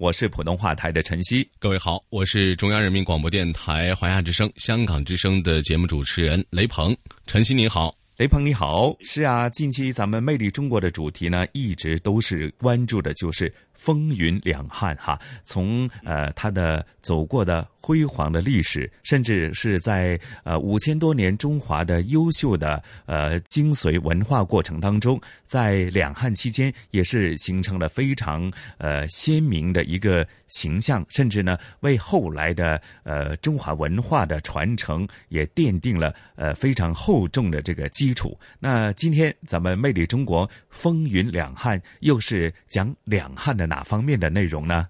我是普通话台的陈曦，各位好，我是中央人民广播电台华夏之声、香港之声的节目主持人雷鹏。陈曦你好，雷鹏你好。是啊，近期咱们《魅力中国》的主题呢，一直都是关注的就是风云两汉哈，从呃他的走过的。辉煌的历史，甚至是在呃五千多年中华的优秀的呃精髓文化过程当中，在两汉期间也是形成了非常呃鲜明的一个形象，甚至呢为后来的呃中华文化的传承也奠定了呃非常厚重的这个基础。那今天咱们魅力中国风云两汉，又是讲两汉的哪方面的内容呢？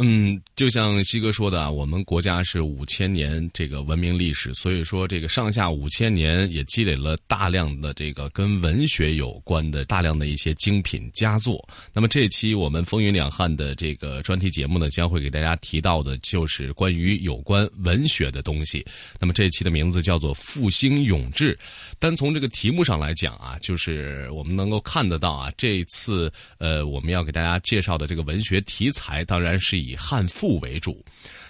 嗯，就像西哥说的啊，我们国家是五千年这个文明历史，所以说这个上下五千年也积累了大量的这个跟文学有关的大量的一些精品佳作。那么这期我们风云两汉的这个专题节目呢，将会给大家提到的就是关于有关文学的东西。那么这期的名字叫做复兴永志。单从这个题目上来讲啊，就是我们能够看得到啊，这一次呃我们要给大家介绍的这个文学题材，当然是以。以汉赋为主，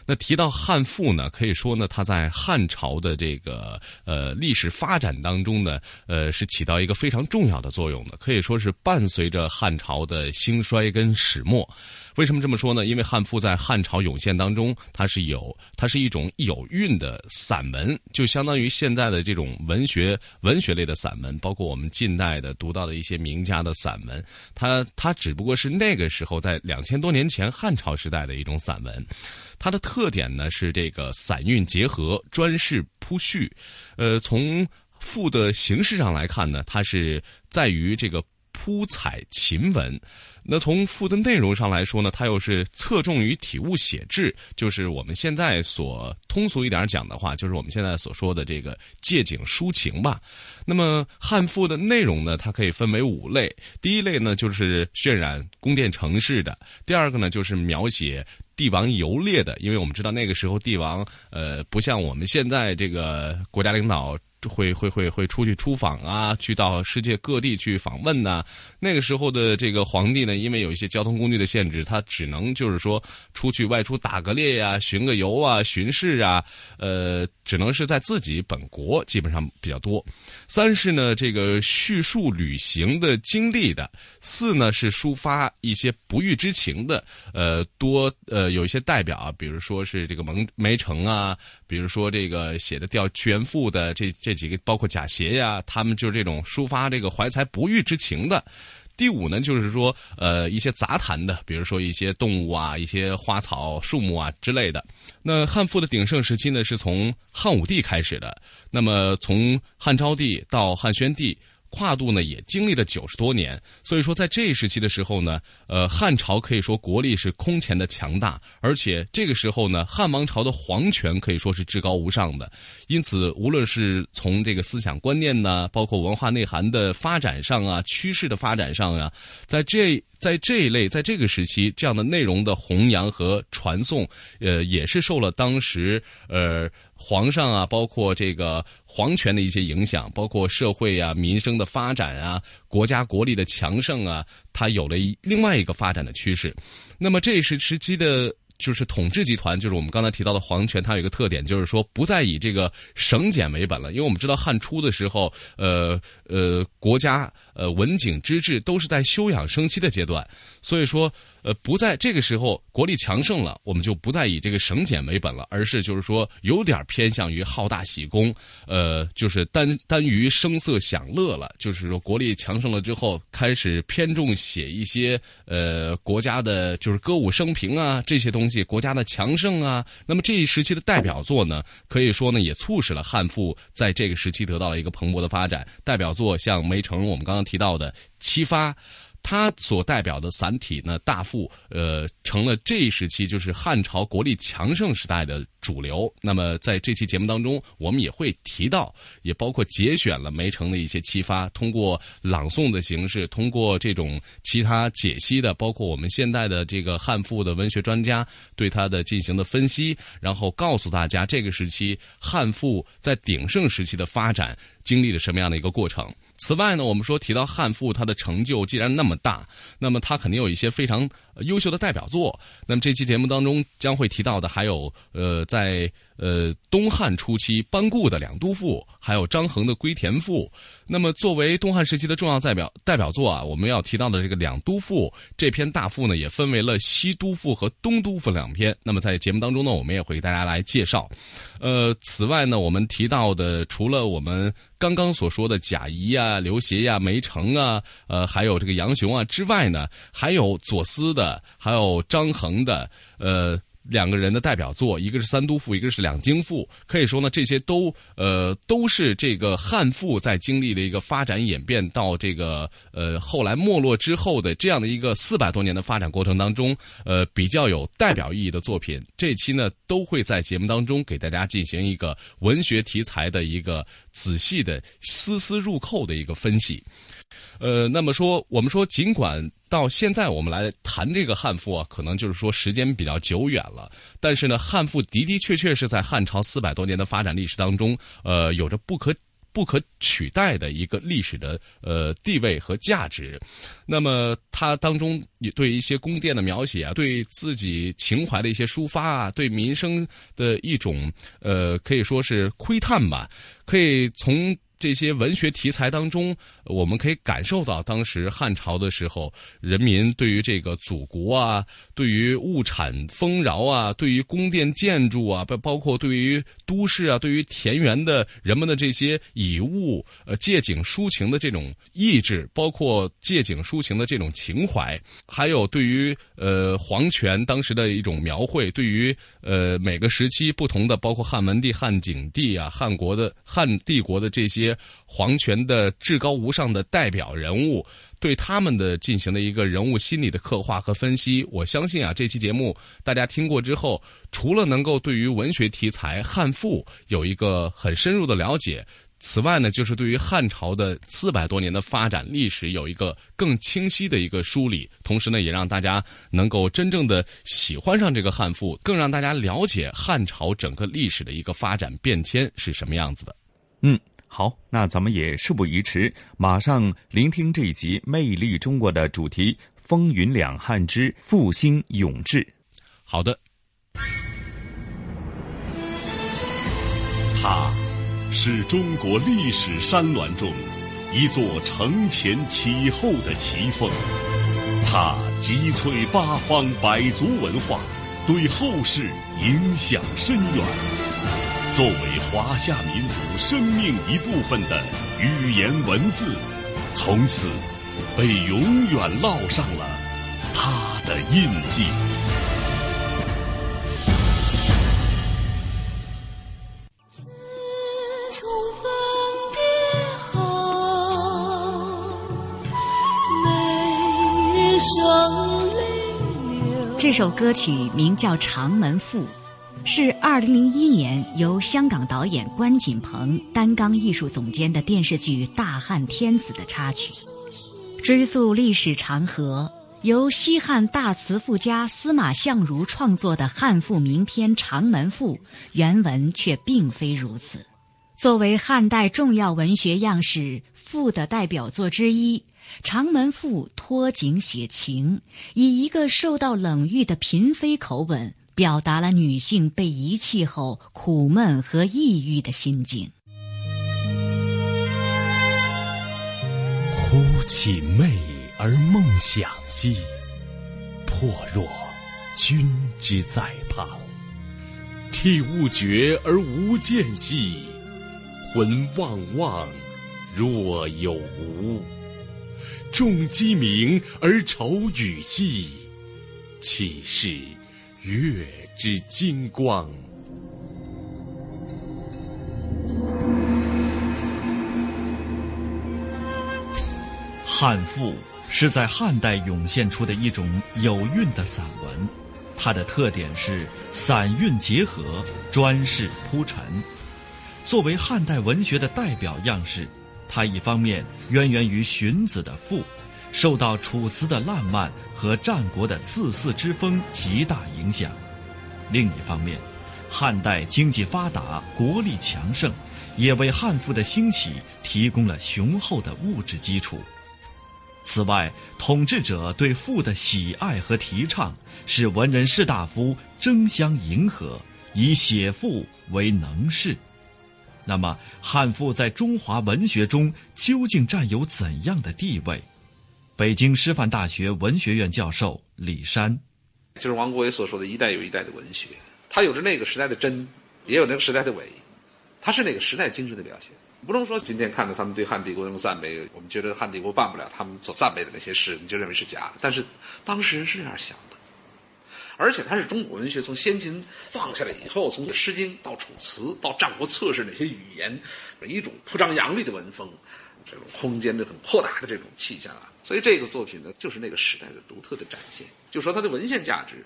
那提到汉赋呢，可以说呢，它在汉朝的这个呃历史发展当中呢，呃是起到一个非常重要的作用的，可以说是伴随着汉朝的兴衰跟始末。为什么这么说呢？因为汉赋在汉朝涌现当中，它是有，它是一种有韵的散文，就相当于现在的这种文学文学类的散文，包括我们近代的读到的一些名家的散文，它它只不过是那个时候在两千多年前汉朝时代的一种散文，它的特点呢是这个散韵结合，专事铺叙，呃，从赋的形式上来看呢，它是在于这个铺彩琴文。那从赋的内容上来说呢，它又是侧重于体物写志，就是我们现在所通俗一点讲的话，就是我们现在所说的这个借景抒情吧。那么汉赋的内容呢，它可以分为五类。第一类呢，就是渲染宫殿城市的；第二个呢，就是描写帝王游猎的，因为我们知道那个时候帝王呃，不像我们现在这个国家领导。会会会会出去出访啊，去到世界各地去访问呐。那个时候的这个皇帝呢，因为有一些交通工具的限制，他只能就是说出去外出打个猎呀、巡个游啊、巡视啊，呃，只能是在自己本国基本上比较多。三是呢，这个叙述旅行的经历的；四呢是抒发一些不遇之情的。呃，多呃有一些代表啊，比如说是这个蒙梅城啊，比如说这个写的《吊屈原赋》的这。这几个包括贾协呀，他们就是这种抒发这个怀才不遇之情的。第五呢，就是说呃一些杂谈的，比如说一些动物啊、一些花草树木啊之类的。那汉赋的鼎盛时期呢，是从汉武帝开始的。那么从汉昭帝到汉宣帝。跨度呢也经历了九十多年，所以说在这一时期的时候呢，呃，汉朝可以说国力是空前的强大，而且这个时候呢，汉王朝的皇权可以说是至高无上的，因此无论是从这个思想观念呢，包括文化内涵的发展上啊，趋势的发展上啊，在这在这一类在这个时期这样的内容的弘扬和传颂，呃，也是受了当时呃。皇上啊，包括这个皇权的一些影响，包括社会啊、民生的发展啊、国家国力的强盛啊，它有了一另外一个发展的趋势。那么这一时时期的，就是统治集团，就是我们刚才提到的皇权，它有一个特点，就是说不再以这个省检为本了。因为我们知道汉初的时候，呃呃，国家呃文景之治都是在休养生息的阶段，所以说。呃，不在这个时候国力强盛了，我们就不再以这个省俭为本了，而是就是说有点偏向于好大喜功，呃，就是单单于声色享乐了。就是说国力强盛了之后，开始偏重写一些呃国家的，就是歌舞升平啊这些东西，国家的强盛啊。那么这一时期的代表作呢，可以说呢也促使了汉赋在这个时期得到了一个蓬勃的发展。代表作像梅城，我们刚刚提到的《七发》。他所代表的散体呢，大赋，呃，成了这一时期就是汉朝国力强盛时代的主流。那么在这期节目当中，我们也会提到，也包括节选了梅城的一些启发，通过朗诵的形式，通过这种其他解析的，包括我们现代的这个汉赋的文学专家对他的进行的分析，然后告诉大家这个时期汉赋在鼎盛时期的发展经历了什么样的一个过程。此外呢，我们说提到汉赋，他的成就既然那么大，那么他肯定有一些非常优秀的代表作。那么这期节目当中将会提到的还有，呃，在呃东汉初期班固的《两都赋》，还有张衡的《归田赋》。那么作为东汉时期的重要代表代表作啊，我们要提到的这个《两都赋》这篇大赋呢，也分为了西都赋和东都赋两篇。那么在节目当中呢，我们也会给大家来介绍。呃，此外呢，我们提到的除了我们刚刚所说的贾谊呀、刘协呀、梅城啊，呃，还有这个杨雄啊之外呢，还有左思的，还有张衡的，呃。两个人的代表作，一个是《三都赋》，一个是《两京赋》。可以说呢，这些都呃都是这个汉赋在经历的一个发展演变到这个呃后来没落之后的这样的一个四百多年的发展过程当中，呃比较有代表意义的作品。这期呢都会在节目当中给大家进行一个文学题材的一个仔细的丝丝入扣的一个分析。呃，那么说，我们说，尽管到现在我们来谈这个汉赋啊，可能就是说时间比较久远了，但是呢，汉赋的的确确是在汉朝四百多年的发展历史当中，呃，有着不可不可取代的一个历史的呃地位和价值。那么它当中也对一些宫殿的描写啊，对自己情怀的一些抒发啊，对民生的一种呃，可以说是窥探吧，可以从。这些文学题材当中，我们可以感受到当时汉朝的时候，人民对于这个祖国啊，对于物产丰饶啊，对于宫殿建筑啊，包包括对于都市啊，对于田园的人们的这些以物呃借景抒情的这种意志，包括借景抒情的这种情怀，还有对于呃皇权当时的一种描绘，对于呃每个时期不同的，包括汉文帝、汉景帝啊，汉国的汉帝国的这些。皇权的至高无上上的代表人物，对他们的进行的一个人物心理的刻画和分析，我相信啊，这期节目大家听过之后，除了能够对于文学题材汉赋有一个很深入的了解，此外呢，就是对于汉朝的四百多年的发展历史有一个更清晰的一个梳理，同时呢，也让大家能够真正的喜欢上这个汉赋，更让大家了解汉朝整个历史的一个发展变迁是什么样子的。嗯。好，那咱们也事不宜迟，马上聆听这一集《魅力中国》的主题《风云两汉之复兴永志》。好的，它是中国历史山峦中一座承前启后的奇峰，它集萃八方百族文化，对后世影响深远。作为华夏民族生命一部分的语言文字，从此被永远烙上了他的印记。自从分别后，每日双泪流。这首歌曲名叫《长门赋》。是二零零一年由香港导演关锦鹏担纲艺术总监的电视剧《大汉天子》的插曲，追溯历史长河，由西汉大词赋家司马相如创作的汉赋名篇《长门赋》，原文却并非如此。作为汉代重要文学样式赋的代表作之一，《长门赋》托景写情，以一个受到冷遇的嫔妃口吻。表达了女性被遗弃后苦闷和抑郁的心境。忽起寐而梦想兮，或弱，君之在旁。替物绝而无间兮，魂望望，若有无。众鸡鸣而愁雨兮，岂是月之金光？汉赋是在汉代涌现出的一种有韵的散文，它的特点是散韵结合、专事铺陈。作为汉代文学的代表样式，它一方面渊源于荀子的赋，受到楚辞的烂漫和战国的恣肆之风极大影响；另一方面，汉代经济发达、国力强盛，也为汉赋的兴起提供了雄厚的物质基础。此外，统治者对赋的喜爱和提倡，使文人士大夫争相迎合，以写赋为能事。那么，汉赋在中华文学中究竟占有怎样的地位？北京师范大学文学院教授李山，就是王国维所说的一代有一代的文学，它有着那个时代的真，也有那个时代的伪，它是那个时代精神的表现。不能说今天看到他们对汉帝国那种赞美，我们觉得汉帝国办不了他们所赞美的那些事，你就认为是假。但是当时人是这样想的，而且它是中国文学从先秦放下来以后，从《诗经》到《楚辞》到《战国策士》那些语言，一种铺张扬丽的文风，这种空间的很豁达的这种气象啊。所以这个作品呢，就是那个时代的独特的展现。就说它的文献价值，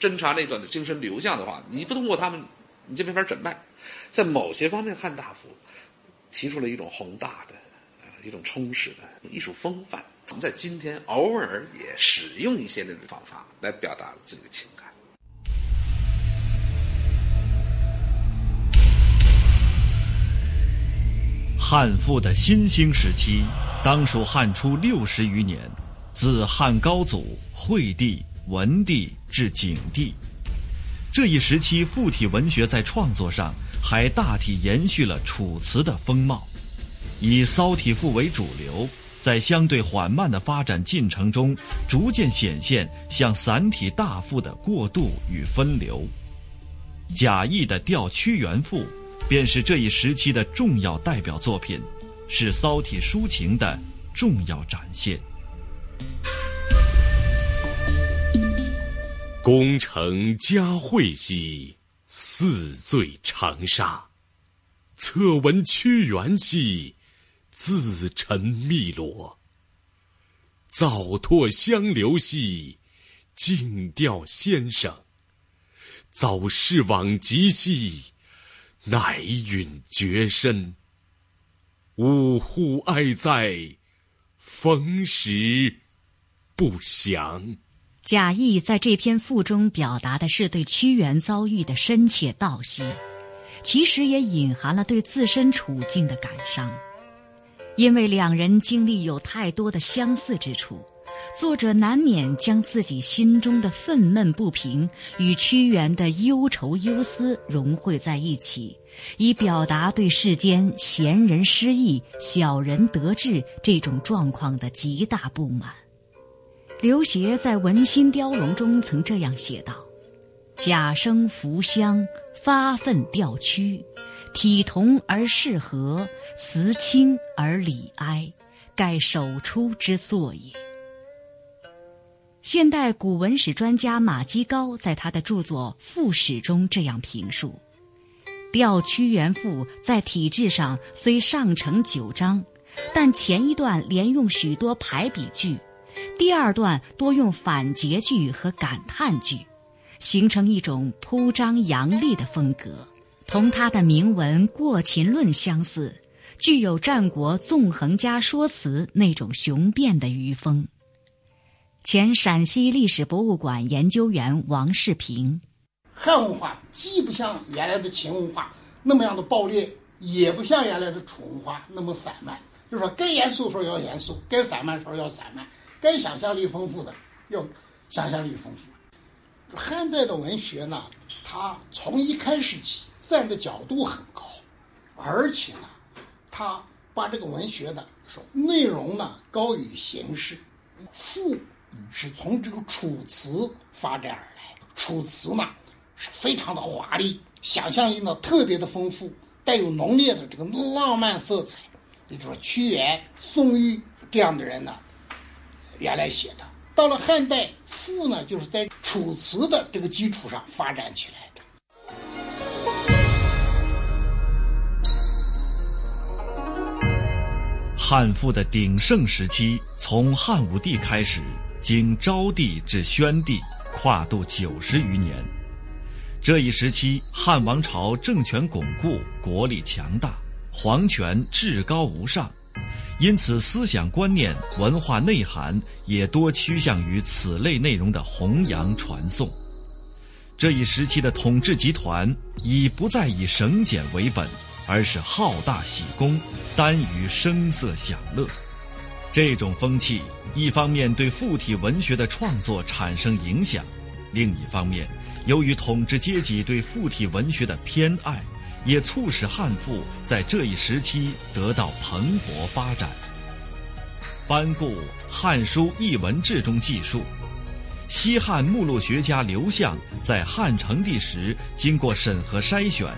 侦查那段的精神流向的话，你不通过他们，你就没法诊脉。在某些方面，汉大夫。提出了一种宏大的、呃一种充实的艺术风范。我们在今天偶尔也使用一些那种方法来表达自己的情感。汉赋的新兴时期，当属汉初六十余年，自汉高祖、惠帝、文帝至景帝。这一时期，赋体文学在创作上。还大体延续了楚辞的风貌，以骚体赋为主流，在相对缓慢的发展进程中，逐渐显现向散体大赋的过渡与分流。贾谊的《调屈原赋》便是这一时期的重要代表作品，是骚体抒情的重要展现。功成嘉惠兮。四醉长沙，侧闻屈原兮，自沉汨罗。早拓香流兮，静调先生。早逝往极兮，乃允绝身。呜呼哀哉，逢时不祥。贾谊在这篇赋中表达的是对屈原遭遇的深切悼惜，其实也隐含了对自身处境的感伤。因为两人经历有太多的相似之处，作者难免将自己心中的愤懑不平与屈原的忧愁忧思融汇在一起，以表达对世间贤人失意、小人得志这种状况的极大不满。刘勰在《文心雕龙》中曾这样写道：“假生扶香，发愤调屈，体同而适和，辞清而礼哀，盖首出之作也。”现代古文史专家马基高在他的著作《赋史》中这样评述：“调屈原赋在体制上虽上承九章，但前一段连用许多排比句。”第二段多用反诘句和感叹句，形成一种铺张扬丽的风格，同他的铭文《过秦论》相似，具有战国纵横家说辞那种雄辩的余风。前陕西历史博物馆研究员王世平，汉文化既不像原来的秦文化那么样的暴烈，也不像原来的楚文化那么散漫，就是说该严肃时候要严肃，该散漫时候要散漫。该想象力丰富的，要想象力丰富。汉代的文学呢，它从一开始起站的角度很高，而且呢，它把这个文学的说内容呢高于形式，富是从这个楚辞发展而来。楚辞呢是非常的华丽，想象力呢特别的丰富，带有浓烈的这个浪漫色彩。也就是说，屈原、宋玉这样的人呢，原来写的。到了汉代，赋呢就是在楚辞的这个基础上发展起来的。汉赋的鼎盛时期，从汉武帝开始，经昭帝至宣帝，跨度九十余年。这一时期，汉王朝政权巩固，国力强大，皇权至高无上，因此思想观念、文化内涵也多趋向于此类内容的弘扬传颂。这一时期的统治集团已不再以省俭为本。而是好大喜功，耽于声色享乐。这种风气，一方面对附体文学的创作产生影响，另一方面，由于统治阶级对附体文学的偏爱，也促使汉赋在这一时期得到蓬勃发展。班固《汉书·艺文志》中记述，西汉目录学家刘向在汉成帝时经过审核筛选。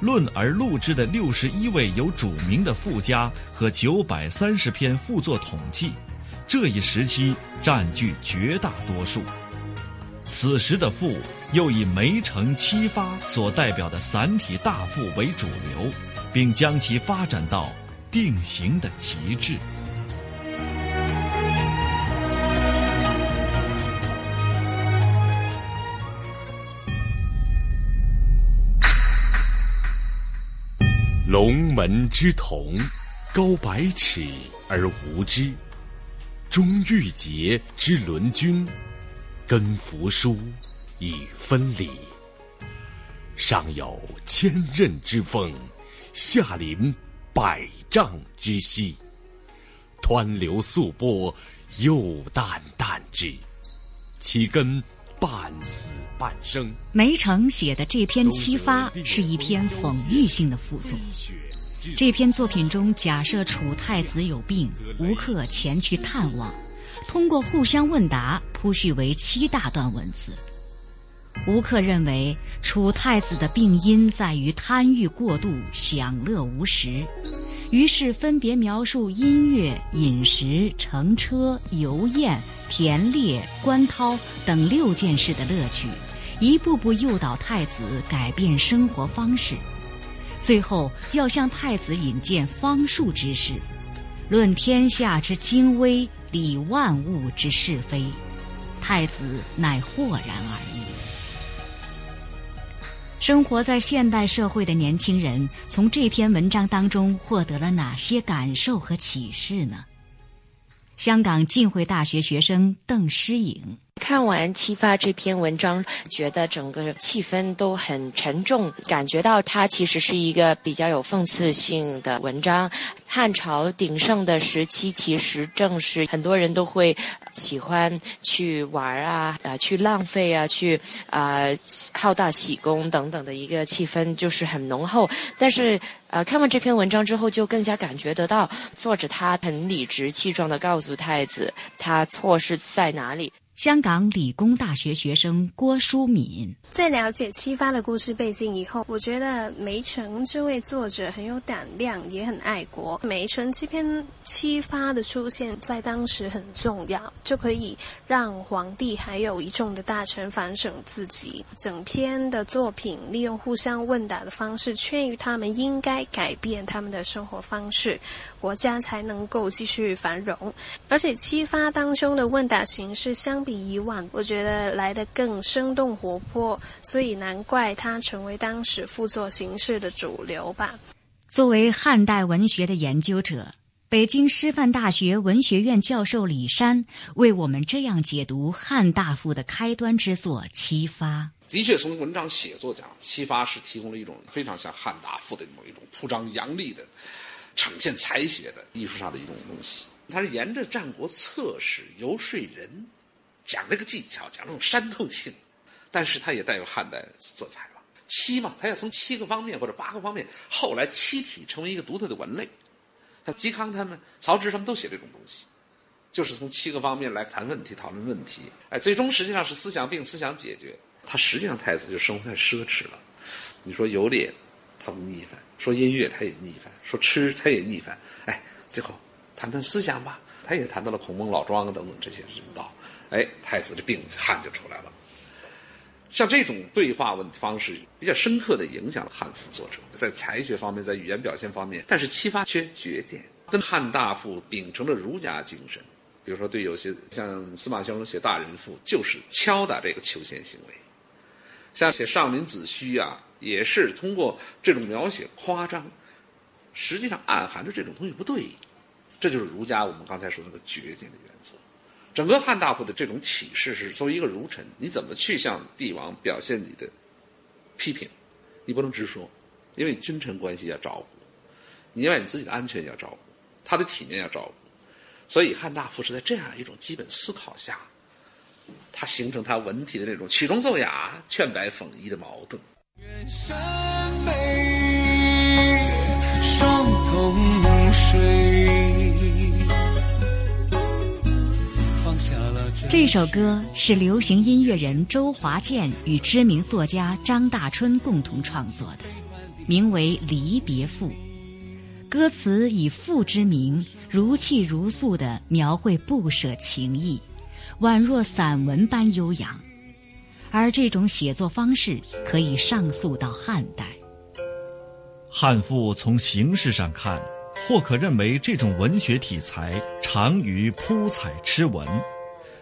论而录之的六十一位有主名的赋家和九百三十篇赋作统计，这一时期占据绝大多数。此时的赋又以梅城七发所代表的散体大赋为主流，并将其发展到定型的极致。龙门之瞳，高百尺而无之；中玉洁之轮君，根扶疏以分理。上有千仞之峰，下临百丈之溪。湍流素波，又淡淡之，其根。半死半生。梅城写的这篇《七发》是一篇讽喻性的赋作。这篇作品中假设楚太子有病，吴克前去探望，通过互相问答铺叙为七大段文字。吴克认为楚太子的病因在于贪欲过度，享乐无时。于是分别描述音乐、饮食、乘车、游宴、田猎、观涛等六件事的乐趣，一步步诱导太子改变生活方式。最后要向太子引荐方术之事，论天下之精微，理万物之是非。太子乃豁然而已。生活在现代社会的年轻人，从这篇文章当中获得了哪些感受和启示呢？香港浸会大学学生邓诗颖。看完《启发》这篇文章，觉得整个气氛都很沉重，感觉到它其实是一个比较有讽刺性的文章。汉朝鼎盛的时期，其实正是很多人都会喜欢去玩啊，啊，去浪费啊，去啊，好大喜功等等的一个气氛，就是很浓厚。但是，呃，看完这篇文章之后，就更加感觉得到，作者他很理直气壮的告诉太子，他错是在哪里。香港理工大学学生郭淑敏在了解七发的故事背景以后，我觉得梅城这位作者很有胆量，也很爱国。梅城这篇七发的出现在当时很重要，就可以让皇帝还有一众的大臣反省自己。整篇的作品利用互相问答的方式，劝喻他们应该改变他们的生活方式。国家才能够继续繁荣，而且七发当中的问答形式相比以往，我觉得来得更生动活泼，所以难怪它成为当时副作形式的主流吧。作为汉代文学的研究者，北京师范大学文学院教授李山为我们这样解读汉大赋的开端之作《七发》。的确，从文章写作讲，《七发》是提供了一种非常像汉大赋的某一种铺张扬丽的。呈现才学的艺术上的一种东西，他是沿着战国策史游说人，讲这个技巧，讲这种煽透性，但是他也带有汉代色彩了。七嘛，他要从七个方面或者八个方面，后来七体成为一个独特的文类。像嵇康他们、曹植他们都写这种东西，就是从七个方面来谈问题、讨论问题。哎，最终实际上是思想病、思想解决。他实际上太子就生活在奢侈了。你说游猎，他不腻烦；说音乐，他也逆反；说吃，他也逆反。哎，最后谈谈思想吧，他也谈到了孔孟老庄等等这些人道。哎，太子的病汗就出来了。像这种对话问方式，比较深刻的影响了汉赋作者在才学方面，在语言表现方面，但是七发缺绝见，跟汉大赋秉承了儒家精神。比如说，对有些像司马相如写《大人赋》，就是敲打这个求贤行为。像写上林子虚啊，也是通过这种描写夸张，实际上暗含着这种东西不对，这就是儒家我们刚才说那个绝境的原则。整个汉大夫的这种启示是：作为一个儒臣，你怎么去向帝王表现你的批评？你不能直说，因为君臣关系要照顾，你要你自己的安全要照顾，他的体面要照顾。所以汉大夫是在这样一种基本思考下。他形成他文体的那种曲中奏雅、劝白讽夷的矛盾。双同水。这首歌是流行音乐人周华健与知名作家张大春共同创作的，名为《离别赋》。歌词以赋之名，如泣如诉地描绘不舍情意。宛若散文般悠扬，而这种写作方式可以上溯到汉代。汉赋从形式上看，或可认为这种文学体裁长于铺彩痴文；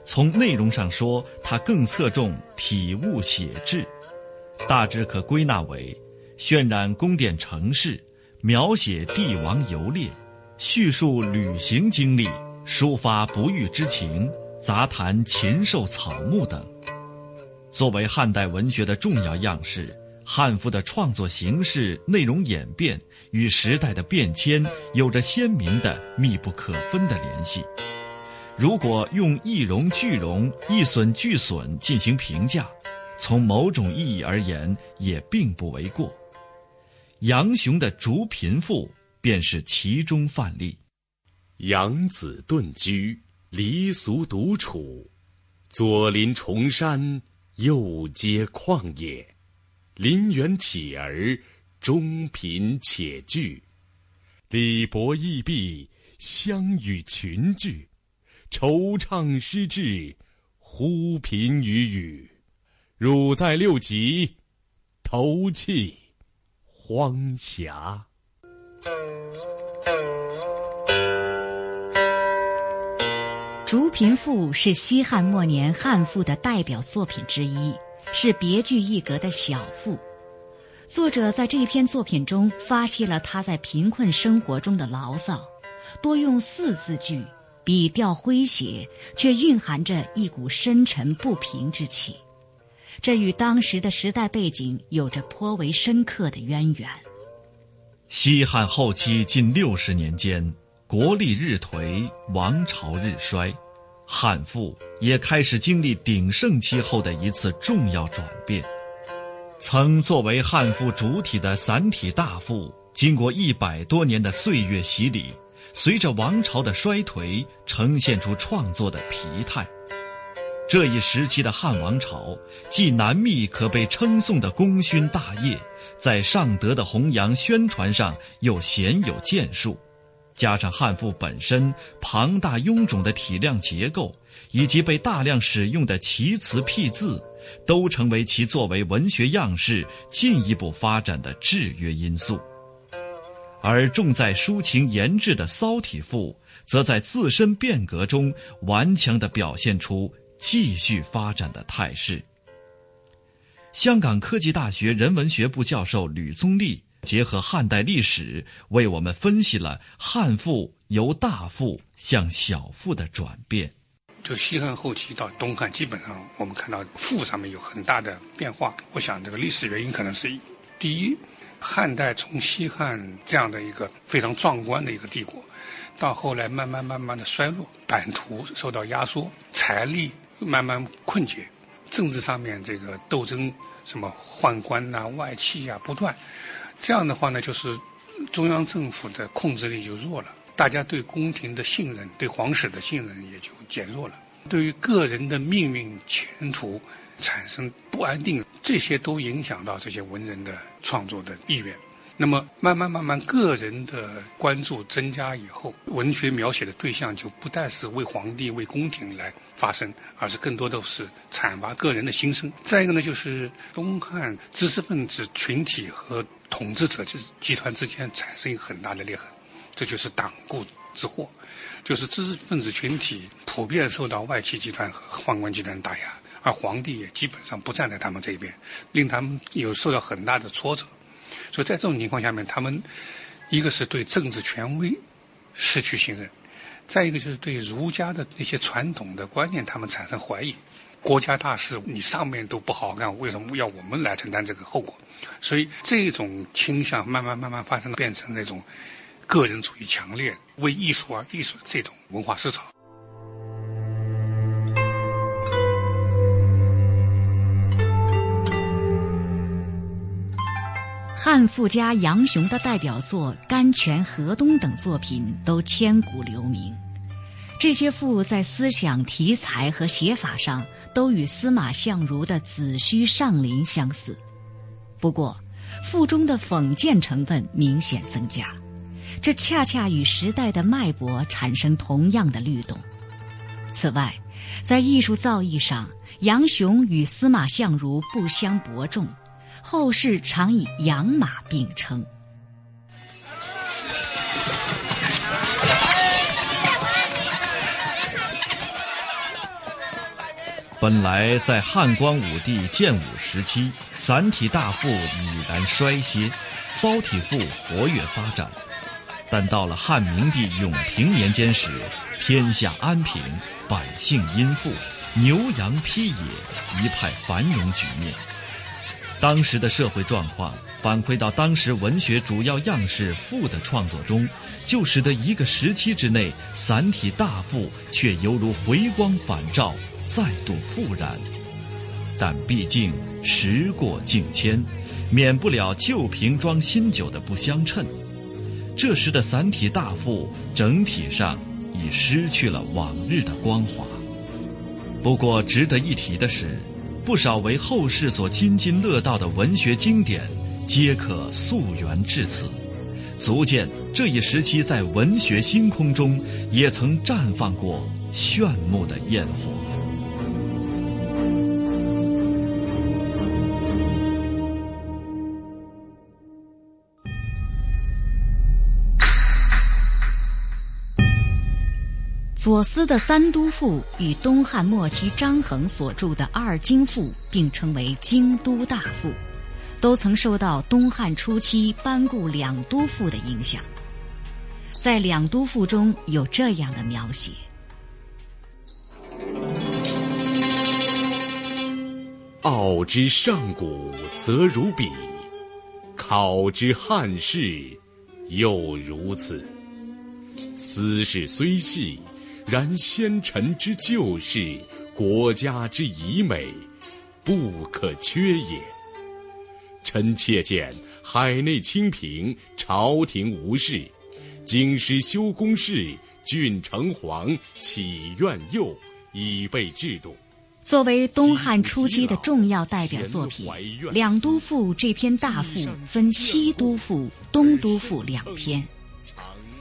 从内容上说，它更侧重体物写志，大致可归纳为：渲染宫殿城市，描写帝王游猎，叙述旅行经历，抒发不遇之情。杂谈禽兽草木等，作为汉代文学的重要样式，汉赋的创作形式、内容演变与时代的变迁有着鲜明的、密不可分的联系。如果用一荣俱荣、一损俱损进行评价，从某种意义而言也并不为过。杨雄的《竹贫赋》便是其中范例。杨子遁居。离俗独处，左邻重山，又皆旷野，林园乞儿，中贫且聚，礼薄义毕，相与群聚，惆怅失志，忽频与语，汝在六极，投气荒峡。《竹贫赋》是西汉末年汉赋的代表作品之一，是别具一格的小赋。作者在这篇作品中发泄了他在贫困生活中的牢骚，多用四字句，笔调诙谐，却蕴含着一股深沉不平之气。这与当时的时代背景有着颇为深刻的渊源。西汉后期近六十年间。国力日颓，王朝日衰，汉赋也开始经历鼎盛期后的一次重要转变。曾作为汉赋主体的散体大赋，经过一百多年的岁月洗礼，随着王朝的衰颓，呈现出创作的疲态。这一时期的汉王朝，既难觅可被称颂的功勋大业，在尚德的弘扬宣传上又鲜有建树。加上汉赋本身庞大臃肿的体量结构，以及被大量使用的奇词僻字，都成为其作为文学样式进一步发展的制约因素。而重在抒情言志的骚体赋，则在自身变革中顽强地表现出继续发展的态势。香港科技大学人文学部教授吕宗立。结合汉代历史，为我们分析了汉赋由大赋向小赋的转变。就西汉后期到东汉，基本上我们看到赋上面有很大的变化。我想这个历史原因可能是：第一，汉代从西汉这样的一个非常壮观的一个帝国，到后来慢慢慢慢的衰落，版图受到压缩，财力慢慢困竭，政治上面这个斗争，什么宦官呐、外戚呀不断。这样的话呢，就是中央政府的控制力就弱了。大家对宫廷的信任、对皇室的信任也就减弱了。对于个人的命运前途产生不安定，这些都影响到这些文人的创作的意愿。那么，慢慢慢慢，个人的关注增加以后，文学描写的对象就不再是为皇帝、为宫廷来发声，而是更多的是阐发个人的心声。再一个呢，就是东汉知识分子群体和统治者就是集团之间产生一个很大的裂痕，这就是党锢之祸。就是知识分子群体普遍受到外戚集团和宦官集团打压，而皇帝也基本上不站在他们这一边，令他们有受到很大的挫折。所以在这种情况下面，他们一个是对政治权威失去信任，再一个就是对儒家的那些传统的观念，他们产生怀疑。国家大事你上面都不好好干，为什么要我们来承担这个后果？所以这种倾向慢慢慢慢发生了，变成那种。个人主义强烈、为艺术而艺术这种文化思潮。汉赋家杨雄的代表作《甘泉河东》等作品都千古留名。这些赋在思想、题材和写法上都与司马相如的《子虚上林》相似，不过赋中的讽谏成分明显增加。这恰恰与时代的脉搏产生同样的律动。此外，在艺术造诣上，杨雄与司马相如不相伯仲，后世常以杨马并称。本来在汉光武帝建武时期，散体大赋已然衰歇，骚体赋活跃发展。但到了汉明帝永平年间时，天下安平，百姓殷富，牛羊披野，一派繁荣局面。当时的社会状况反馈到当时文学主要样式赋的创作中，就使得一个时期之内散体大赋却犹如回光返照，再度复燃。但毕竟时过境迁，免不了旧瓶装新酒的不相称。这时的散体大赋整体上已失去了往日的光华。不过值得一提的是，不少为后世所津津乐道的文学经典，皆可溯源至此，足见这一时期在文学星空中也曾绽放过炫目的焰火。左思的三都赋与东汉末期张衡所著的二京赋并称为京都大赋，都曾受到东汉初期班固两都赋的影响。在两都赋中有这样的描写：傲之上古，则如彼；考之汉室，又如此。斯事虽细。然先臣之旧事，国家之遗美，不可缺也。臣妾见海内清平，朝廷无事；京师修宫室，郡城隍起苑囿，以备制度。作为东汉初期的重要代表作品，《两都赋》这篇大赋分西都赋、东都赋两篇。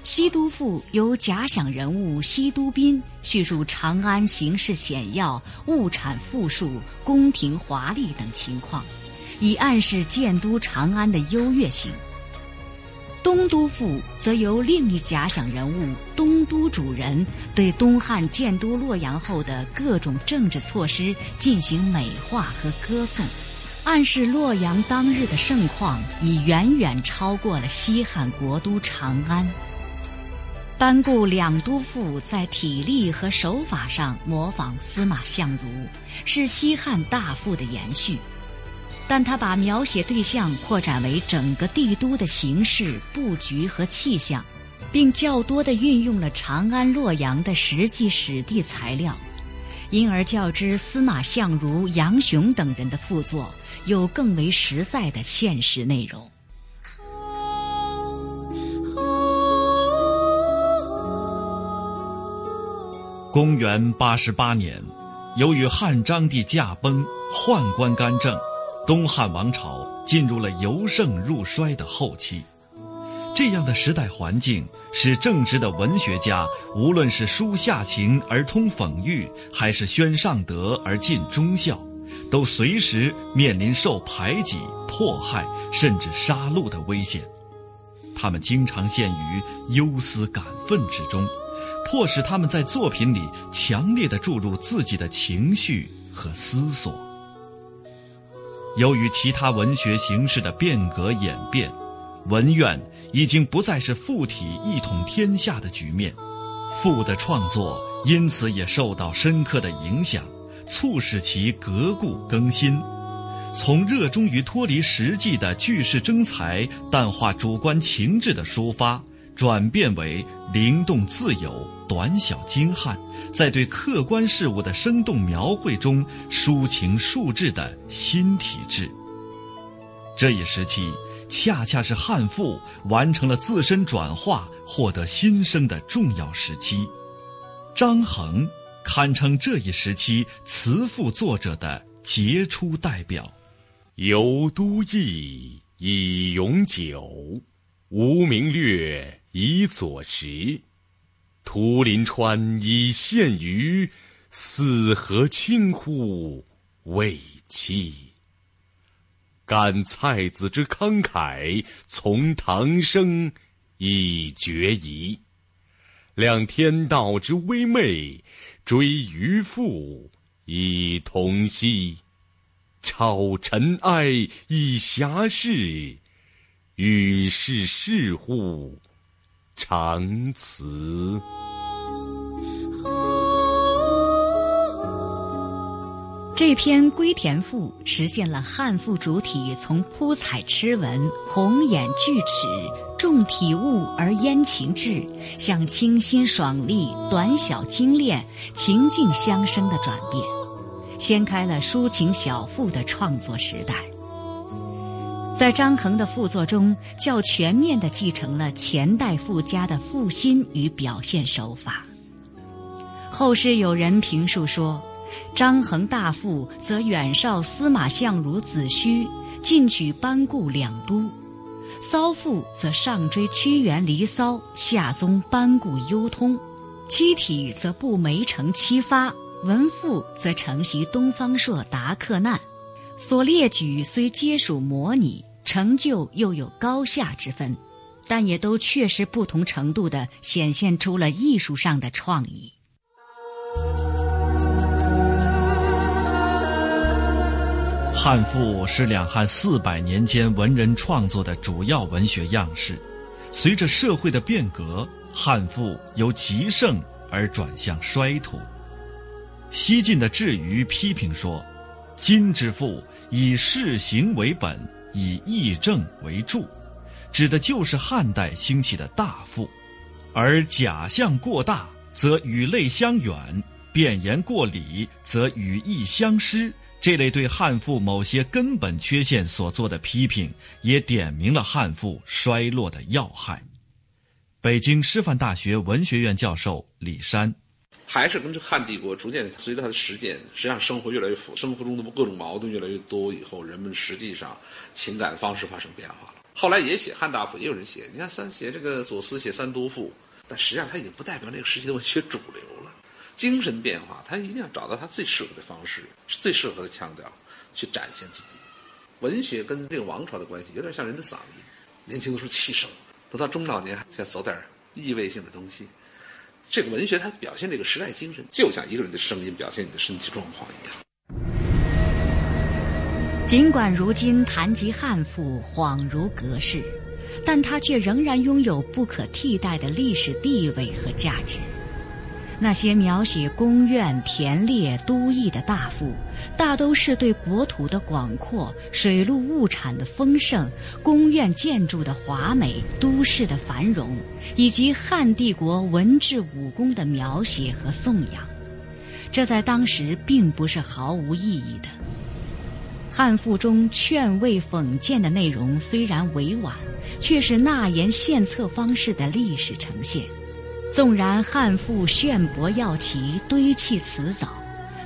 西都赋由假想人物西都宾叙述长安形势险要、物产富庶、宫廷华丽等情况，以暗示建都长安的优越性。东都赋则由另一假想人物东都主人对东汉建都洛阳后的各种政治措施进行美化和歌颂，暗示洛阳当日的盛况已远远超过了西汉国都长安。班固《两都赋》在体力和手法上模仿司马相如，是西汉大赋的延续，但他把描写对象扩展为整个帝都的形势、布局和气象，并较多地运用了长安、洛阳的实际史地材料，因而较之司马相如、杨雄等人的赋作，有更为实在的现实内容。公元八十八年，由于汉章帝驾崩，宦官干政，东汉王朝进入了由盛入衰的后期。这样的时代环境，使正直的文学家，无论是书下情而通讽喻，还是宣上德而尽忠孝，都随时面临受排挤、迫害，甚至杀戮的危险。他们经常陷于忧思感愤之中。迫使他们在作品里强烈的注入自己的情绪和思索。由于其他文学形式的变革演变，文苑已经不再是附体一统天下的局面，赋的创作因此也受到深刻的影响，促使其革故更新，从热衷于脱离实际的句式征才、淡化主观情志的抒发。转变为灵动自由、短小精悍，在对客观事物的生动描绘中抒情述志的新体制。这一时期，恰恰是汉赋完成了自身转化、获得新生的重要时期。张衡堪称这一时期词赋作者的杰出代表。游都邑以咏酒，无名略。以佐食，图临川以献鱼，四河清乎未期。感蔡子之慷慨，从唐生以决疑；量天道之微昧，追渔父以同兮。超尘埃以遐事，与世事乎？长辞。这篇《归田赋》实现了汉赋主体从铺彩痴文、红眼巨齿、重体物而焉情志，向清新爽利、短小精炼、情境相生的转变，掀开了抒情小赋的创作时代。在张衡的赋作中，较全面地继承了前代赋家的赋心与表现手法。后世有人评述说：“张衡大赋则远绍司马相如子虚，进取班固两都；骚赋则上追屈原离骚，下宗班固幽通；七体则步梅城七发，文赋则承袭东方朔达克难。”所列举虽皆属模拟，成就又有高下之分，但也都确实不同程度地显现出了艺术上的创意。汉赋是两汉四百年间文人创作的主要文学样式。随着社会的变革，汉赋由极盛而转向衰土。西晋的智余批评说。今之赋以事行为本，以义正为注，指的就是汉代兴起的大赋；而假象过大，则与类相远；变言过理，则与义相失。这类对汉赋某些根本缺陷所做的批评，也点明了汉赋衰落的要害。北京师范大学文学院教授李山。还是跟这汉帝国逐渐随着它的实践，实际上生活越来越富，生活中的各种矛盾越来越多以后，人们实际上情感方式发生变化了。后来也写汉大赋，也有人写，你看三写这个左思写三都赋，但实际上他已经不代表那个时期的文学主流了。精神变化，他一定要找到他最适合的方式，最适合的腔调，去展现自己。文学跟这个王朝的关系有点像人的嗓音，年轻的时候气盛，等到中老年还想走点意味性的东西。这个文学它表现这个时代精神，就像一个人的声音表现你的身体状况一样。尽管如今谈及汉赋恍如隔世，但它却仍然拥有不可替代的历史地位和价值。那些描写宫苑、田猎、都邑的大赋，大都是对国土的广阔、水陆物产的丰盛、宫苑建筑的华美、都市的繁荣，以及汉帝国文治武功的描写和颂扬。这在当时并不是毫无意义的。汉赋中劝慰讽谏的内容虽然委婉，却是纳言献策方式的历史呈现。纵然汉赋炫博耀奇，堆砌辞藻，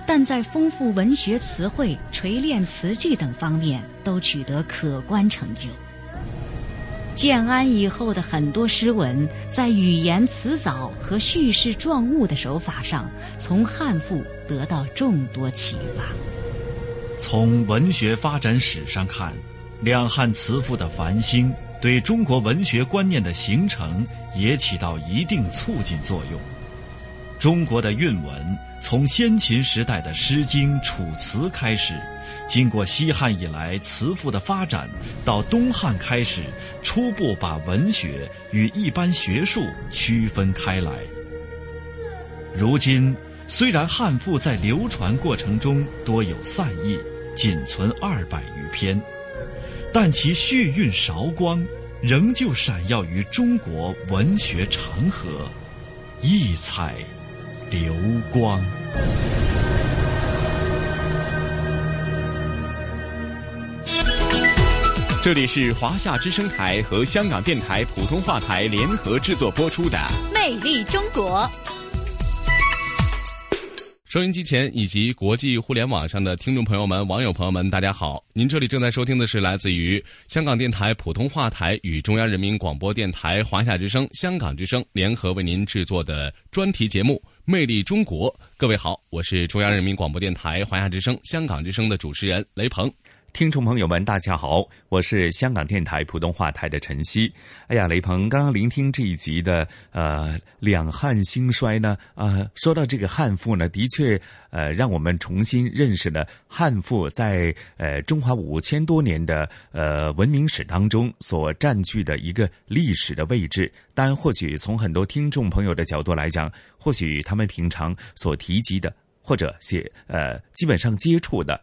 但在丰富文学词汇、锤炼词句等方面都取得可观成就。建安以后的很多诗文，在语言辞藻和叙事状物的手法上，从汉赋得到众多启发。从文学发展史上看，两汉词赋的繁兴对中国文学观念的形成也起到一定促进作用。中国的韵文从先秦时代的《诗经》《楚辞》开始，经过西汉以来词赋的发展，到东汉开始初步把文学与一般学术区分开来。如今，虽然汉赋在流传过程中多有散佚，仅存二百余篇，但其血韵韶光，仍旧闪耀于中国文学长河，异彩流光。这里是华夏之声台和香港电台普通话台联合制作播出的《魅力中国》。收音机前以及国际互联网上的听众朋友们、网友朋友们，大家好！您这里正在收听的是来自于香港电台普通话台与中央人民广播电台华夏之声、香港之声联合为您制作的专题节目《魅力中国》。各位好，我是中央人民广播电台华夏之声、香港之声的主持人雷鹏。听众朋友们，大家好，我是香港电台普通话台的陈曦。哎呀，雷鹏，刚刚聆听这一集的呃两汉兴衰呢，啊，说到这个汉赋呢，的确呃让我们重新认识了汉赋在呃中华五千多年的呃文明史当中所占据的一个历史的位置。当然，或许从很多听众朋友的角度来讲，或许他们平常所提及的或者写呃基本上接触的。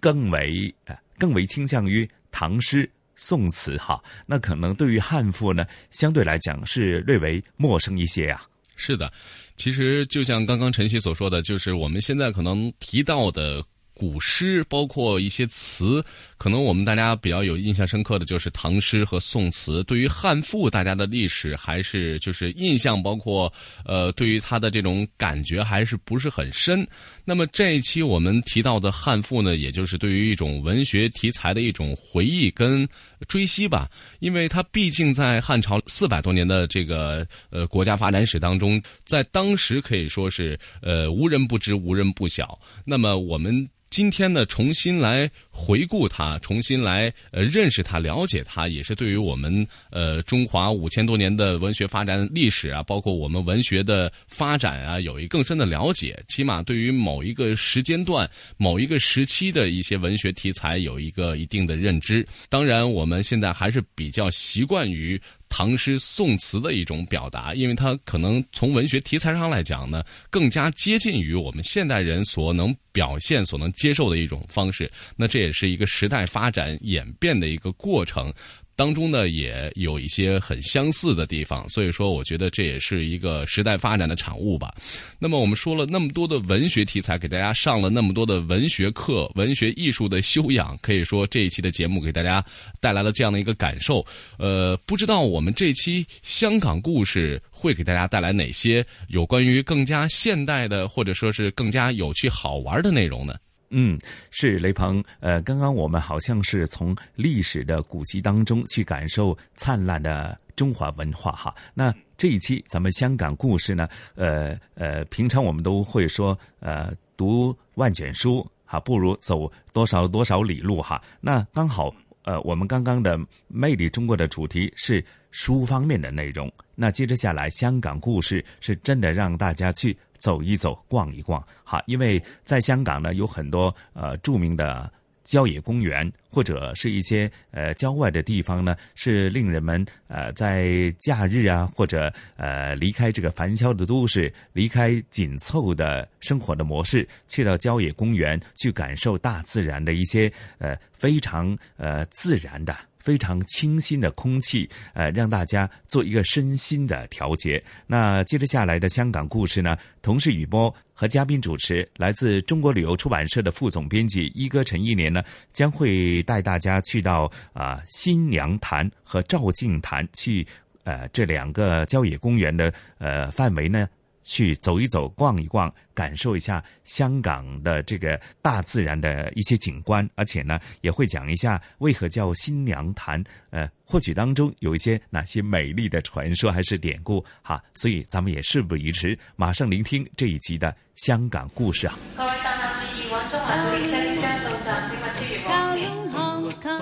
更为呃更为倾向于唐诗宋词哈，那可能对于汉赋呢，相对来讲是略微陌生一些呀。是的，其实就像刚刚晨曦所说的，就是我们现在可能提到的。古诗包括一些词，可能我们大家比较有印象深刻的就是唐诗和宋词。对于汉赋，大家的历史还是就是印象，包括呃，对于它的这种感觉还是不是很深。那么这一期我们提到的汉赋呢，也就是对于一种文学题材的一种回忆跟追昔吧。因为它毕竟在汉朝四百多年的这个呃国家发展史当中，在当时可以说是呃无人不知，无人不晓。那么我们。今天呢，重新来回顾它，重新来呃认识它、了解它，也是对于我们呃中华五千多年的文学发展历史啊，包括我们文学的发展啊，有一更深的了解。起码对于某一个时间段、某一个时期的一些文学题材有一个一定的认知。当然，我们现在还是比较习惯于。唐诗宋词的一种表达，因为它可能从文学题材上来讲呢，更加接近于我们现代人所能表现、所能接受的一种方式。那这也是一个时代发展演变的一个过程。当中呢，也有一些很相似的地方，所以说我觉得这也是一个时代发展的产物吧。那么我们说了那么多的文学题材，给大家上了那么多的文学课、文学艺术的修养，可以说这一期的节目给大家带来了这样的一个感受。呃，不知道我们这期香港故事会给大家带来哪些有关于更加现代的，或者说是更加有趣好玩的内容呢？嗯，是雷鹏。呃，刚刚我们好像是从历史的古籍当中去感受灿烂的中华文化哈。那这一期咱们香港故事呢，呃呃，平常我们都会说，呃，读万卷书哈，不如走多少多少里路哈。那刚好，呃，我们刚刚的魅力中国的主题是书方面的内容。那接着下来，香港故事是真的让大家去。走一走，逛一逛，哈，因为在香港呢，有很多呃著名的郊野公园，或者是一些呃郊外的地方呢，是令人们呃在假日啊，或者呃离开这个繁嚣的都市，离开紧凑的生活的模式，去到郊野公园去感受大自然的一些呃非常呃自然的。非常清新的空气，呃，让大家做一个身心的调节。那接着下来的香港故事呢？同事雨波和嘉宾主持，来自中国旅游出版社的副总编辑一哥陈一年呢，将会带大家去到啊新娘潭和赵静潭去呃这两个郊野公园的呃范围呢。去走一走、逛一逛，感受一下香港的这个大自然的一些景观，而且呢，也会讲一下为何叫新娘潭。呃，或许当中有一些哪些美丽的传说还是典故哈。所以咱们也事不宜迟，马上聆听这一集的香港故事啊！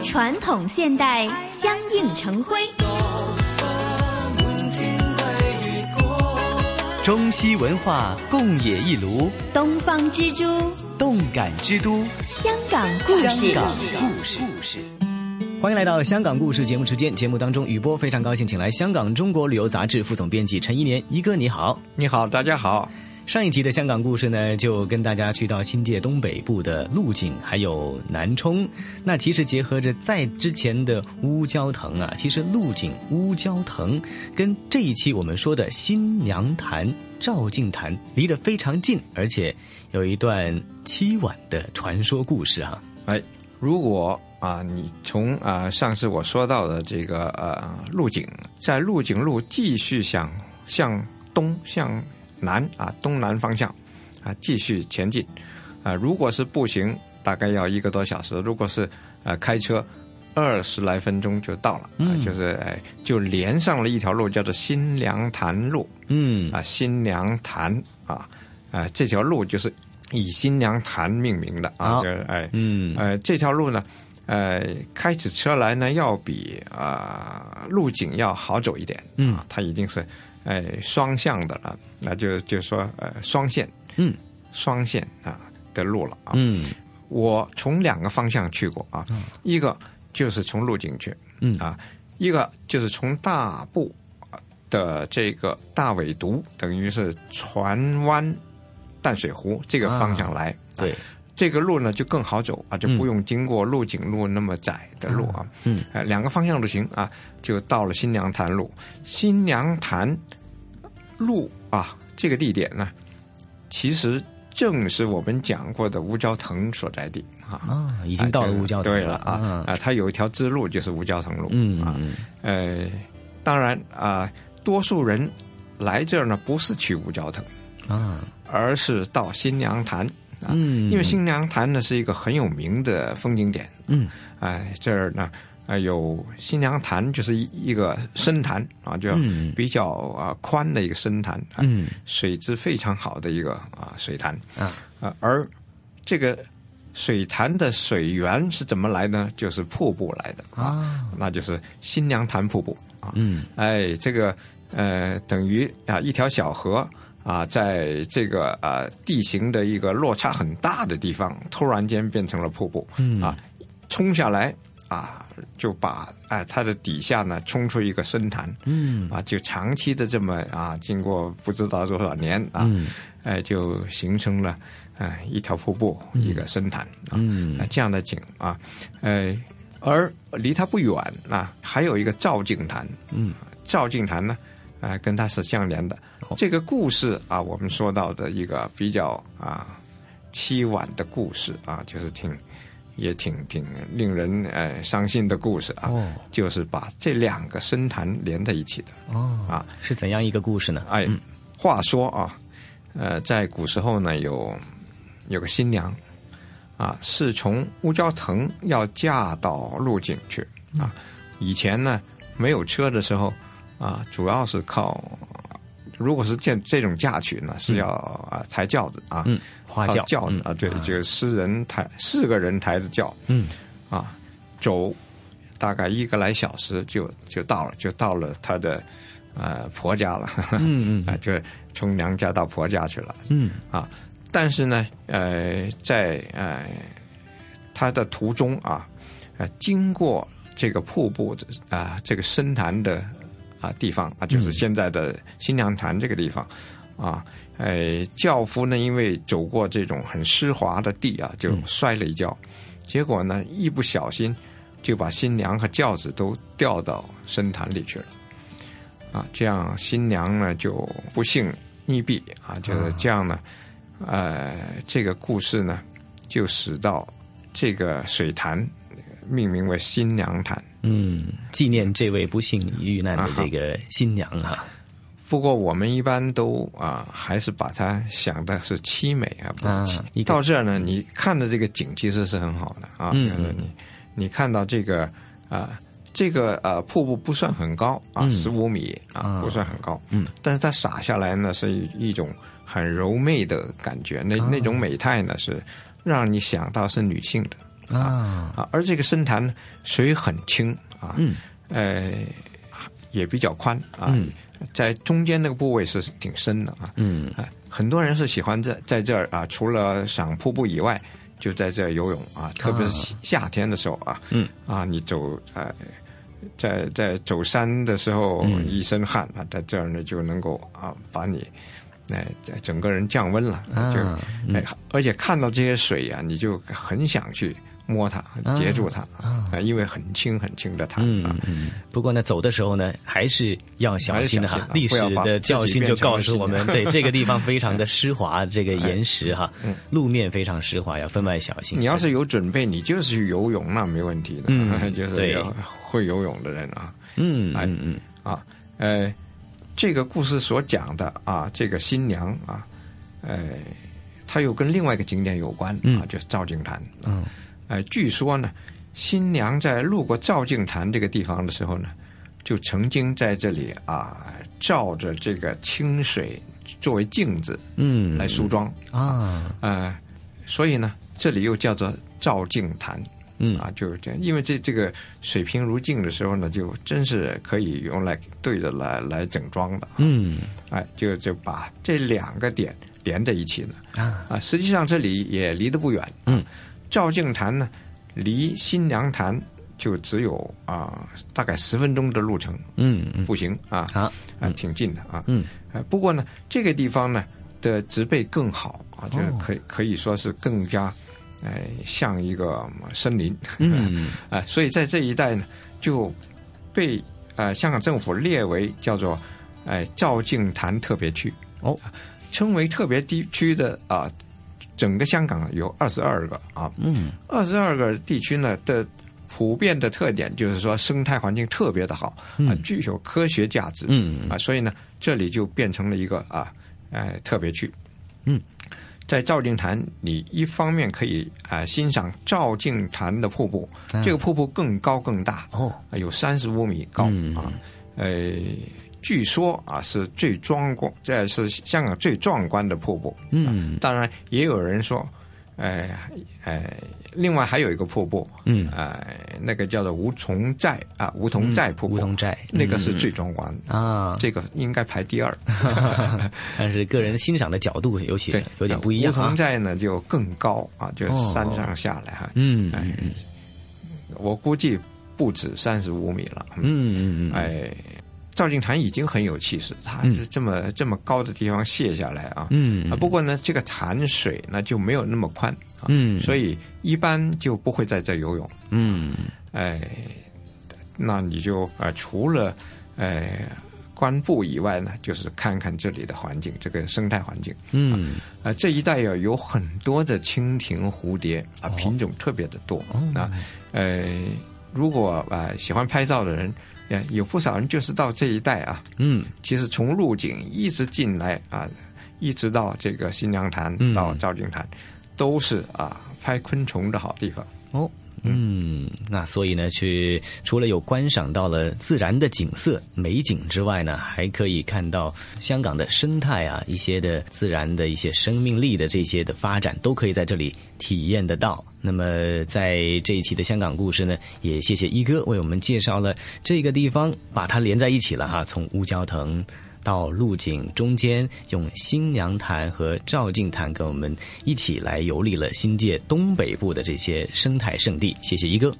传统现代相映成辉。中西文化共冶一炉，东方之珠，动感之都，香港故事。香港故事，欢迎来到《香港故事》节目时间。节目当中，雨波非常高兴，请来香港中国旅游杂志副总编辑陈一年一哥，你好，你好，大家好。上一集的香港故事呢，就跟大家去到新界东北部的鹿井，还有南充。那其实结合着在之前的乌蛟腾啊，其实鹿井、乌蛟腾跟这一期我们说的新娘潭、照镜潭离得非常近，而且有一段凄婉的传说故事哈。哎，如果啊，你从啊上次我说到的这个呃鹿井，在鹿井路继续向向东向。南啊，东南方向，啊，继续前进，啊，如果是步行，大概要一个多小时；如果是呃开车，二十来分钟就到了。啊，就是哎，就连上了一条路，叫做新娘潭路。嗯，啊，新娘潭啊，啊，这条路就是以新娘潭命名的啊。就是哎，嗯，呃，这条路呢，呃，开起车来呢，要比啊路景要好走一点。嗯，它已经是。哎，双向的了，那就就说呃，双线，嗯，双线啊的路了啊。嗯，我从两个方向去过啊，一个就是从路景去，嗯啊，一个就是从大部的这个大尾独，等于是船湾淡水湖这个方向来，对。这个路呢就更好走啊，就不用经过鹿景路那么窄的路啊。嗯，呃，两个方向都行啊，就到了新娘潭路。新娘潭路啊，这个地点呢，其实正是我们讲过的吴蛟腾所在地啊。啊，已经到了吴蛟腾对了啊啊，它有一条支路就是吴蛟腾路。嗯啊，呃，当然啊，多数人来这儿呢不是去吴蛟腾啊，而是到新娘潭。嗯，因为新娘潭呢是一个很有名的风景点。嗯，哎，这儿呢，啊有新娘潭，就是一一个深潭啊，就比较啊宽的一个深潭。嗯，水质非常好的一个啊水潭。啊，啊，而这个水潭的水源是怎么来呢？就是瀑布来的啊，那就是新娘潭瀑布啊。嗯，哎，这个呃等于啊一条小河。啊，在这个啊地形的一个落差很大的地方，突然间变成了瀑布，啊，冲下来啊，就把哎它的底下呢冲出一个深潭，嗯，啊，就长期的这么啊，经过不知道多少年啊，哎，就形成了哎一条瀑布，一个深潭，嗯，这样的景啊，哎，而离它不远啊，还有一个照镜潭，嗯，照镜潭呢。啊，跟它是相连的。这个故事啊，我们说到的一个比较啊凄婉的故事啊，就是挺也挺挺令人呃伤心的故事啊。哦，就是把这两个深潭连在一起的。哦，啊，是怎样一个故事呢？哎，话说啊，呃，在古时候呢，有有个新娘啊，是从乌蛟腾要嫁到鹿井去啊。以前呢，没有车的时候。啊，主要是靠，如果是这这种嫁娶呢，是要啊抬轿子啊，嗯，花轿轿子啊，对，就是私人抬四个人抬的轿，嗯，啊，走大概一个来小时就就到了，就到了她的呃婆家了，嗯嗯，啊，就从娘家到婆家去了，嗯，啊，但是呢，呃，在呃他的途中啊，呃，经过这个瀑布的啊这个深潭的。啊，地方啊，就是现在的新娘潭这个地方，啊，哎，轿夫呢，因为走过这种很湿滑的地啊，就摔了一跤，结果呢，一不小心就把新娘和轿子都掉到深潭里去了，啊，这样新娘呢就不幸溺毙啊，就是这样呢，呃，这个故事呢，就使到这个水潭命名为新娘潭。嗯，纪念这位不幸遇难的这个新娘啊。不过我们一般都啊，还是把它想的是凄美啊，不是凄。到这儿呢，你看的这个景其实是很好的啊。嗯嗯。你你看到这个啊，这个呃瀑布不算很高啊，十五米啊，不算很高。嗯。但是它洒下来呢，是一一种很柔媚的感觉，那那种美态呢，是让你想到是女性的啊啊。而这个深潭水很清啊，嗯，呃，也比较宽啊。在中间那个部位是挺深的啊，嗯，很多人是喜欢在在这儿啊，除了赏瀑布以外，就在这儿游泳啊，特别是夏天的时候啊，嗯，啊，你走呃，在在走山的时候一身汗啊，在这儿呢就能够啊把你哎整个人降温了，就哎，而且看到这些水呀，你就很想去。摸它，接住它啊！因为很轻很轻的它啊。不过呢，走的时候呢，还是要小心的哈。历史的教训就告诉我们，对这个地方非常的 湿滑，这个岩石哈，路面非常湿滑，要分外小心。你要是有准备，你就是去游泳，那没问题的。嗯，就是会游泳的人啊。嗯嗯嗯啊，呃，这个故事所讲的啊，这个新娘啊，呃，它又跟另外一个景点有关啊，就是赵景潭。嗯。哎，据说呢，新娘在路过照镜潭这个地方的时候呢，就曾经在这里啊，照着这个清水作为镜子，嗯，来梳妆。啊，呃，所以呢，这里又叫做照镜潭，嗯。啊，就是这样，因为这这个水平如镜的时候呢，就真是可以用来对着来来整装的，嗯，哎，就就把这两个点连在一起了啊。啊，实际上这里也离得不远，嗯。照镜潭呢，离新娘潭就只有啊大概十分钟的路程，嗯，步行啊，啊，挺近的啊，嗯，不过呢，这个地方呢的植被更好啊，就可以可以说是更加，哎，像一个森林，嗯，啊，所以在这一带呢，就被呃香港政府列为叫做哎照镜潭特别区哦，称为特别地区的啊。整个香港有二十二个啊，嗯，二十二个地区呢的普遍的特点就是说生态环境特别的好啊，具有科学价值，嗯。啊，所以呢这里就变成了一个啊，哎特别区，嗯，在照镜潭，你一方面可以啊欣赏照镜潭的瀑布，这个瀑布更高更大哦，有三十五米高啊，呃。据说啊，是最壮观，这是香港最壮观的瀑布。嗯，当然也有人说，哎哎，另外还有一个瀑布，嗯，哎，那个叫做梧桐寨啊，梧桐寨瀑布，梧桐寨。那个是最壮观啊，这个应该排第二。但是个人欣赏的角度尤其有点不一样。梧桐寨呢就更高啊，就山上下来哈，嗯，我估计不止三十五米了。嗯嗯嗯，哎。照镜潭已经很有气势，它是这么这么高的地方卸下来啊。嗯啊，不过呢，这个潭水呢就没有那么宽啊，嗯，所以一般就不会在这游泳。嗯，哎，那你就啊，除了哎观瀑以外呢，就是看看这里的环境，这个生态环境。嗯啊，这一带呀有很多的蜻蜓、蝴蝶啊，品种特别的多啊。呃，如果啊喜欢拍照的人。有不少人就是到这一带啊，嗯，其实从入井一直进来啊，一直到这个新娘潭到照镜潭，都是啊拍昆虫的好地方。哦。嗯，那所以呢，去除了有观赏到了自然的景色美景之外呢，还可以看到香港的生态啊，一些的自然的一些生命力的这些的发展，都可以在这里体验得到。那么在这一期的香港故事呢，也谢谢一哥为我们介绍了这个地方，把它连在一起了哈，从乌蛟腾。到路景中间，用新娘潭和照镜潭跟我们一起来游历了新界东北部的这些生态圣地。谢谢一哥。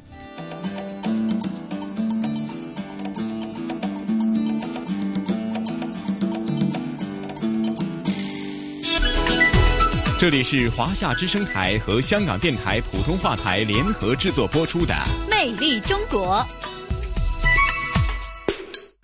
这里是华夏之声台和香港电台普通话台联合制作播出的《魅力中国》。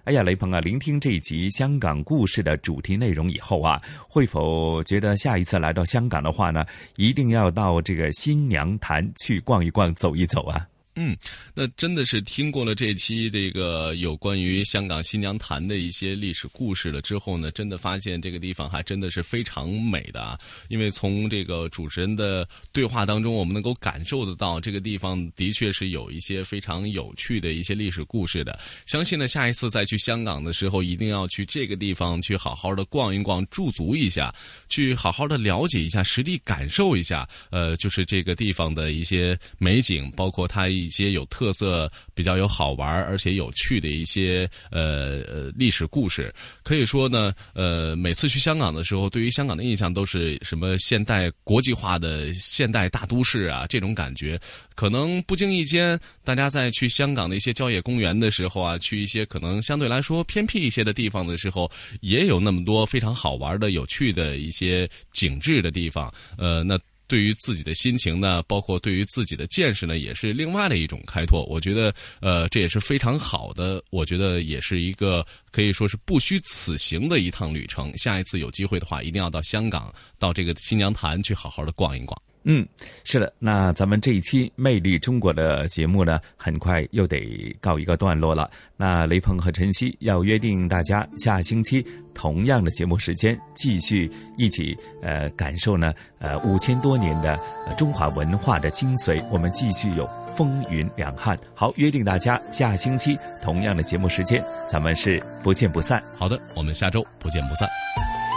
哎呀，雷鹏啊，聆听这一集香港故事的主题内容以后啊，会否觉得下一次来到香港的话呢，一定要到这个新娘潭去逛一逛、走一走啊？嗯，那真的是听过了这期这个有关于香港新娘潭的一些历史故事了之后呢，真的发现这个地方还真的是非常美的啊！因为从这个主持人的对话当中，我们能够感受得到这个地方的确是有一些非常有趣的一些历史故事的。相信呢，下一次再去香港的时候，一定要去这个地方去好好的逛一逛、驻足一下，去好好的了解一下、实地感受一下，呃，就是这个地方的一些美景，包括它一。一些有特色、比较有好玩而且有趣的一些呃呃历史故事，可以说呢，呃，每次去香港的时候，对于香港的印象都是什么现代国际化的现代大都市啊，这种感觉。可能不经意间，大家在去香港的一些郊野公园的时候啊，去一些可能相对来说偏僻一些的地方的时候，也有那么多非常好玩的、有趣的一些景致的地方。呃，那。对于自己的心情呢，包括对于自己的见识呢，也是另外的一种开拓。我觉得，呃，这也是非常好的。我觉得也是一个可以说是不虚此行的一趟旅程。下一次有机会的话，一定要到香港，到这个新娘潭去好好的逛一逛。嗯，是的，那咱们这一期《魅力中国》的节目呢，很快又得告一个段落了。那雷鹏和晨曦要约定大家下星期同样的节目时间，继续一起呃感受呢呃五千多年的中华文化的精髓。我们继续有风云两汉。好，约定大家下星期同样的节目时间，咱们是不见不散。好的，我们下周不见不散。